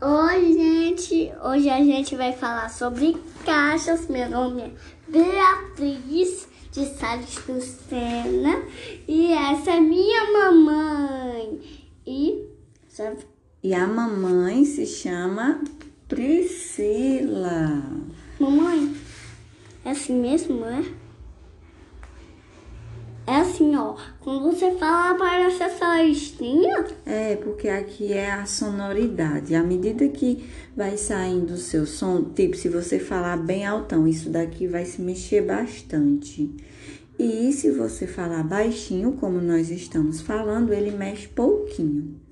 Oi, gente! Hoje a gente vai falar sobre caixas. Meu nome é Beatriz de Salles do Sena e essa é minha mamãe. E, sabe? E a mamãe se chama Priscila. Mamãe, é assim mesmo, é? É assim, ó. Quando você fala, parece essa listinha. É, porque aqui é a sonoridade. À medida que vai saindo o seu som, tipo, se você falar bem altão, isso daqui vai se mexer bastante. E se você falar baixinho, como nós estamos falando, ele mexe pouquinho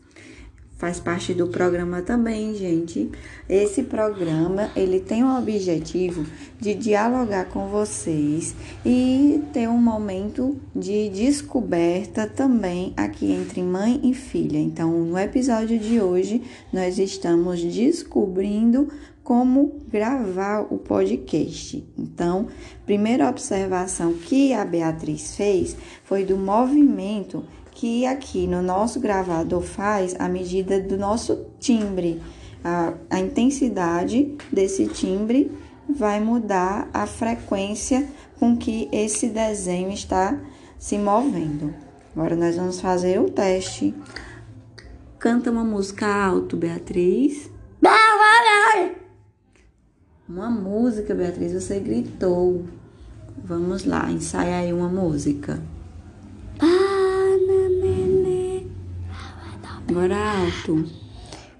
faz parte do programa também, gente. Esse programa, ele tem o objetivo de dialogar com vocês e ter um momento de descoberta também aqui entre mãe e filha. Então, no episódio de hoje, nós estamos descobrindo como gravar o podcast. Então, primeira observação que a Beatriz fez foi do movimento que aqui no nosso gravador faz a medida do nosso timbre. A, a intensidade desse timbre vai mudar a frequência com que esse desenho está se movendo. Agora nós vamos fazer o teste. Canta uma música alto, Beatriz. Uma música, Beatriz, você gritou. Vamos lá, ensaia aí uma música. Agora alto.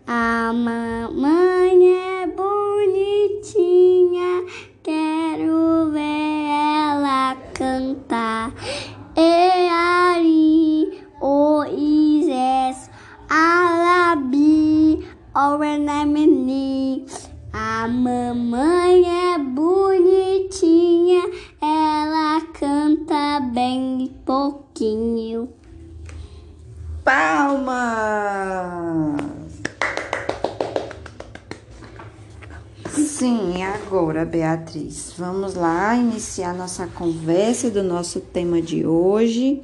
A mamãe é bonitinha, agora, Beatriz, vamos lá iniciar nossa conversa do nosso tema de hoje.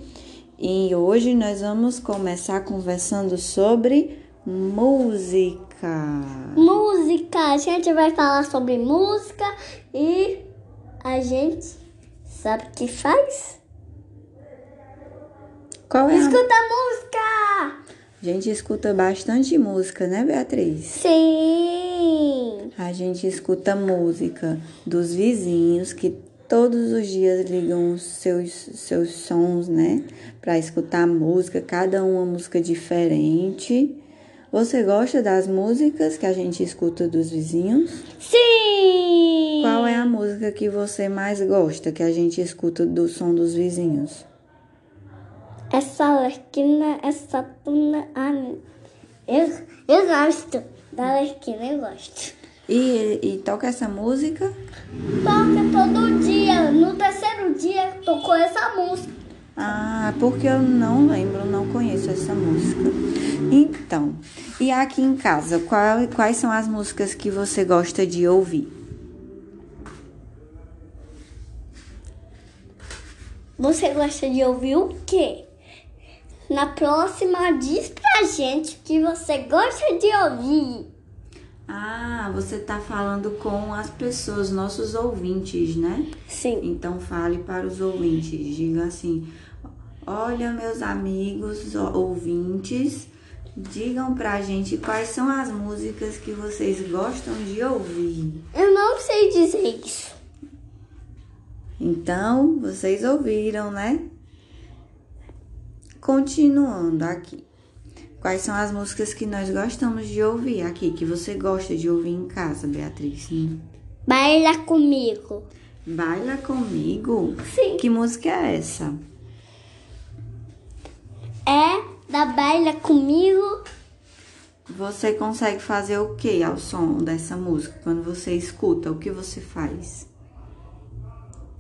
E hoje nós vamos começar conversando sobre música. Música, a gente vai falar sobre música e a gente sabe o que faz? Qual é? Escuta a música! A gente escuta bastante música, né, Beatriz? Sim! A gente escuta música dos vizinhos que todos os dias ligam os seus, seus sons, né? Para escutar música, cada uma música diferente. Você gosta das músicas que a gente escuta dos vizinhos? Sim! Qual é a música que você mais gosta que a gente escuta do som dos vizinhos? Essa Lerquina, essa tuna. Ah, eu, eu gosto da Lerquina, eu gosto. E, e toca essa música? Toca todo dia. No terceiro dia tocou essa música. Ah, porque eu não lembro, não conheço essa música. Então, e aqui em casa, qual, quais são as músicas que você gosta de ouvir? Você gosta de ouvir o quê? Na próxima, diz pra gente o que você gosta de ouvir. Ah, você tá falando com as pessoas, nossos ouvintes, né? Sim. Então fale para os ouvintes, diga assim: Olha, meus amigos ouvintes, digam pra gente quais são as músicas que vocês gostam de ouvir. Eu não sei dizer isso. Então, vocês ouviram, né? Continuando aqui. Quais são as músicas que nós gostamos de ouvir aqui, que você gosta de ouvir em casa, Beatriz? Baila comigo. Baila comigo? Sim. Que música é essa? É da Baila comigo. Você consegue fazer o que ao som dessa música? Quando você escuta, o que você faz?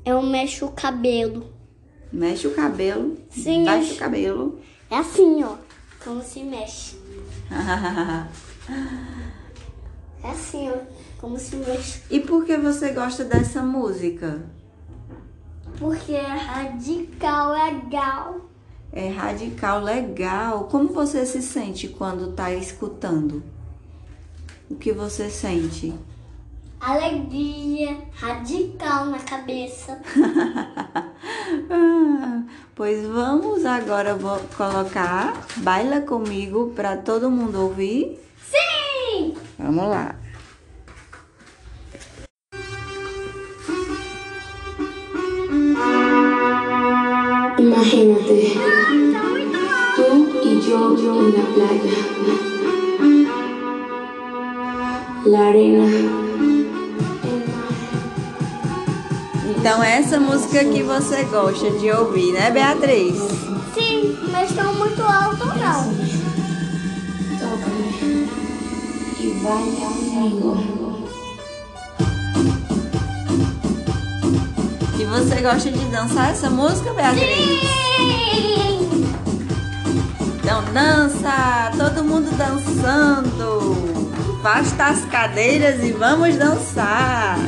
Eu mexo o cabelo. Mexe o cabelo. Sim, Baixa eu- o cabelo. É assim, ó. Como se mexe. É assim, ó. Como se mexe. e por que você gosta dessa música? Porque é radical legal. É radical, legal. Como você se sente quando tá escutando? o que você sente? Alegria radical na cabeça. Pois vamos agora vou colocar Baila comigo para todo mundo ouvir. Sim! Vamos lá. Imagínate, tú y yo en la playa. La arena. Então essa música que você gosta de ouvir, né, Beatriz? Sim, mas não muito alto não. Baila conmigo. E você gosta de dançar essa música, Beatriz? Sim! Então dança, todo mundo dançando. Afasta as cadeiras e vamos dançar.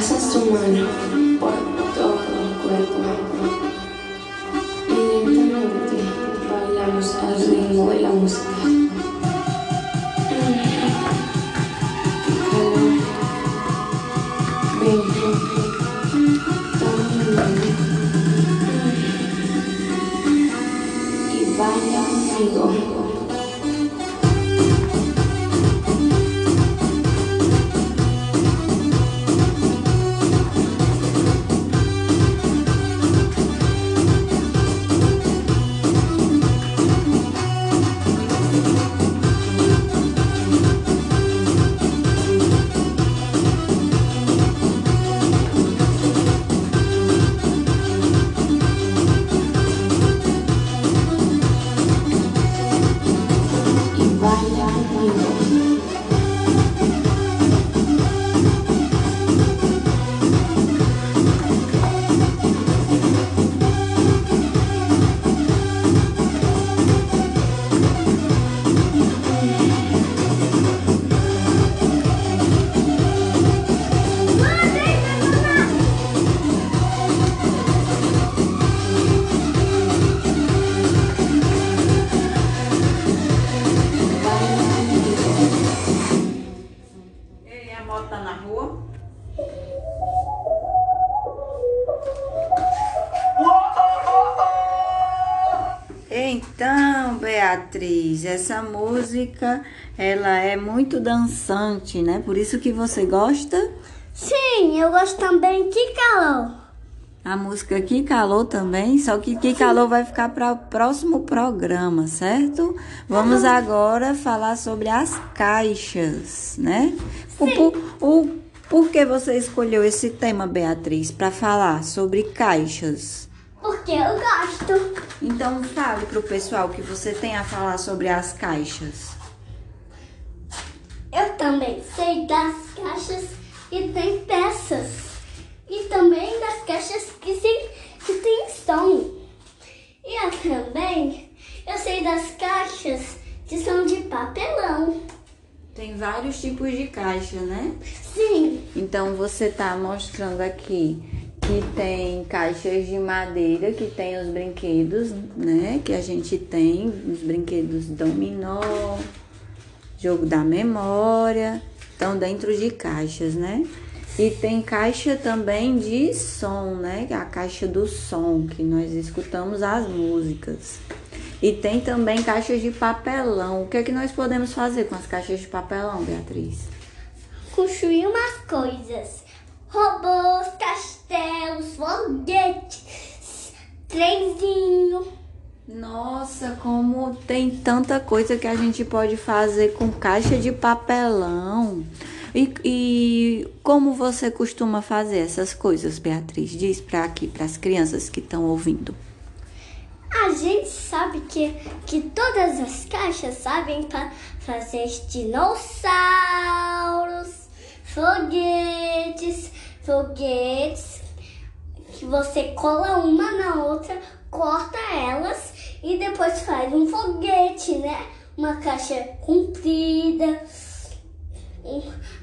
Pasas tu mano por todo el cuerpo y lentamente bailamos al ritmo de la música. Mundo. Y baila conmigo. Baila Beatriz, essa música, ela é muito dançante, né? Por isso que você gosta. Sim, eu gosto também de calor. A música Que Calou também, só que Que Calou vai ficar para o próximo programa, certo? Vamos agora falar sobre as caixas, né? O, por, o, por que você escolheu esse tema, Beatriz, para falar sobre caixas? Porque eu gosto. Então fale para o pessoal o que você tem a falar sobre as caixas. Eu também sei das caixas que tem peças. E também das caixas que, se, que tem som. E eu também eu sei das caixas que são de papelão. Tem vários tipos de caixa, né? Sim, Então você tá mostrando aqui que tem caixas de madeira, que tem os brinquedos, né? Que a gente tem, os brinquedos dominó, jogo da memória, estão dentro de caixas, né? E tem caixa também de som, né? A caixa do som, que nós escutamos as músicas. E tem também caixas de papelão. O que é que nós podemos fazer com as caixas de papelão, Beatriz? construir umas coisas. Robôs, castelos, foguetes. trenzinho. Nossa, como tem tanta coisa que a gente pode fazer com caixa de papelão. E, e como você costuma fazer essas coisas, Beatriz? Diz para aqui, para as crianças que estão ouvindo. A gente sabe que, que todas as caixas sabem para fazer dinossauros, foguetes, foguetes que você cola uma na outra, corta elas e depois faz um foguete, né? Uma caixa comprida.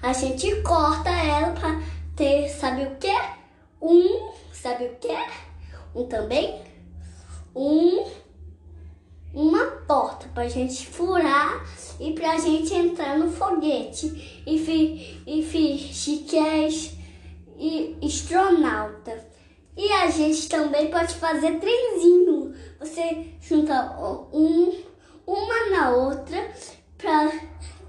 A gente corta ela para ter, sabe o que? Um, sabe o que? Um também um uma porta pra gente furar e pra gente entrar no foguete e, fi, e é e- astronauta. E a gente também pode fazer trenzinho. Você junta um, uma na outra pra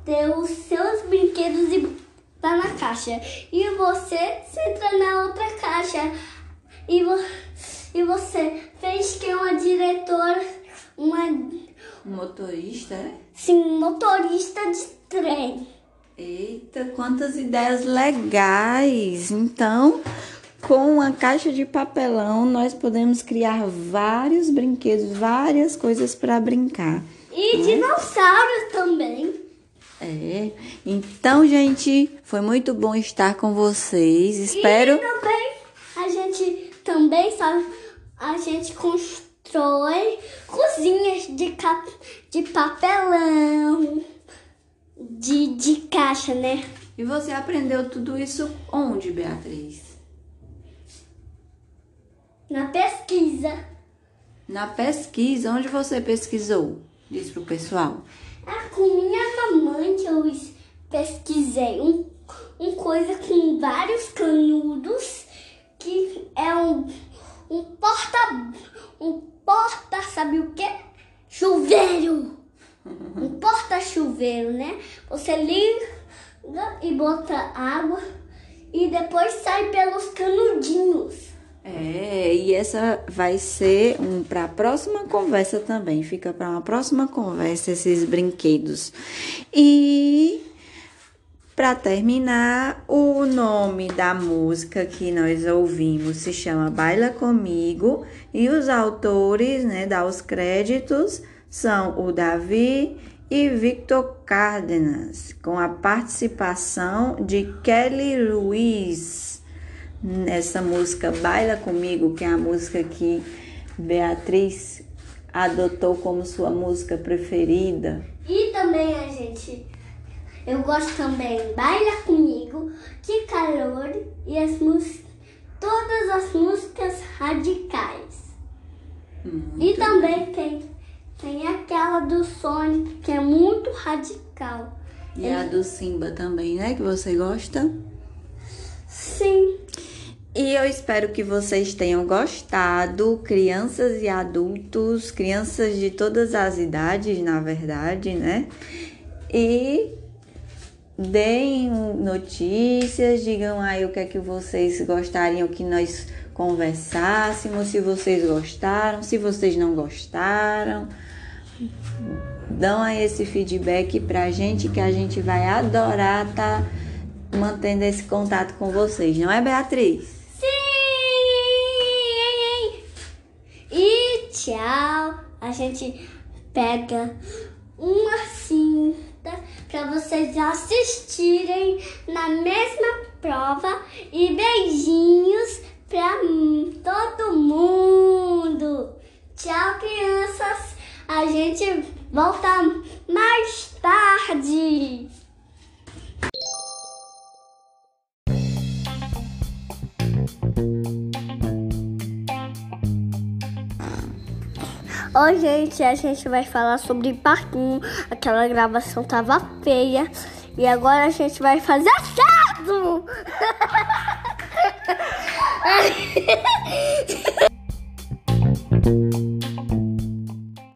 ter os seus brinquedos e tá na caixa. E você entra na outra caixa. E, vo, e você fez que uma diretora, uma Um motorista, é? sim, motorista de trem. Eita, quantas ideias legais! Então, com uma caixa de papelão, nós podemos criar vários brinquedos, várias coisas para brincar. E dinossauros também. É. Então, gente, foi muito bom estar com vocês. Espero. E também a gente também sabe, a gente constrói cozinhas de, cap, de papelão, de, de caixa, né? E você aprendeu tudo isso onde, Beatriz? Na pesquisa. Na pesquisa, onde você pesquisou? Diz pro pessoal. É com minha mamãe que eu es- pesquisei um, um coisa com vários canudos que é um, um porta um porta sabe o que? Chuveiro. Um porta-chuveiro, né? Você liga e bota água e depois sai pelos canudinhos. É, e essa vai ser um para a próxima conversa também. Fica para uma próxima conversa esses brinquedos. E para terminar, o nome da música que nós ouvimos se chama Baila Comigo e os autores, né, dá os créditos são o Davi e Victor Cárdenas, com a participação de Kelly Ruiz nessa música Baila Comigo, que é a música que Beatriz adotou como sua música preferida. E também a gente. Eu gosto também Baila Comigo, Que Calor e as músicas. Todas as músicas radicais. E também tem, tem aquela do Sonic, que é muito radical. E a do Simba também, né? Que você gosta? Sim. E eu espero que vocês tenham gostado, crianças e adultos, crianças de todas as idades, na verdade, né? E deem notícias, digam aí o que é que vocês gostariam que nós conversássemos, se vocês gostaram, se vocês não gostaram. Dão aí esse feedback pra gente que a gente vai adorar tá mantendo esse contato com vocês, não é, Beatriz? Sim! E tchau. A gente pega uma para vocês assistirem na mesma prova e beijinhos para todo mundo. Tchau, crianças. A gente volta mais Oi, gente, a gente vai falar sobre parquinho. Aquela gravação tava feia. E agora a gente vai fazer certo!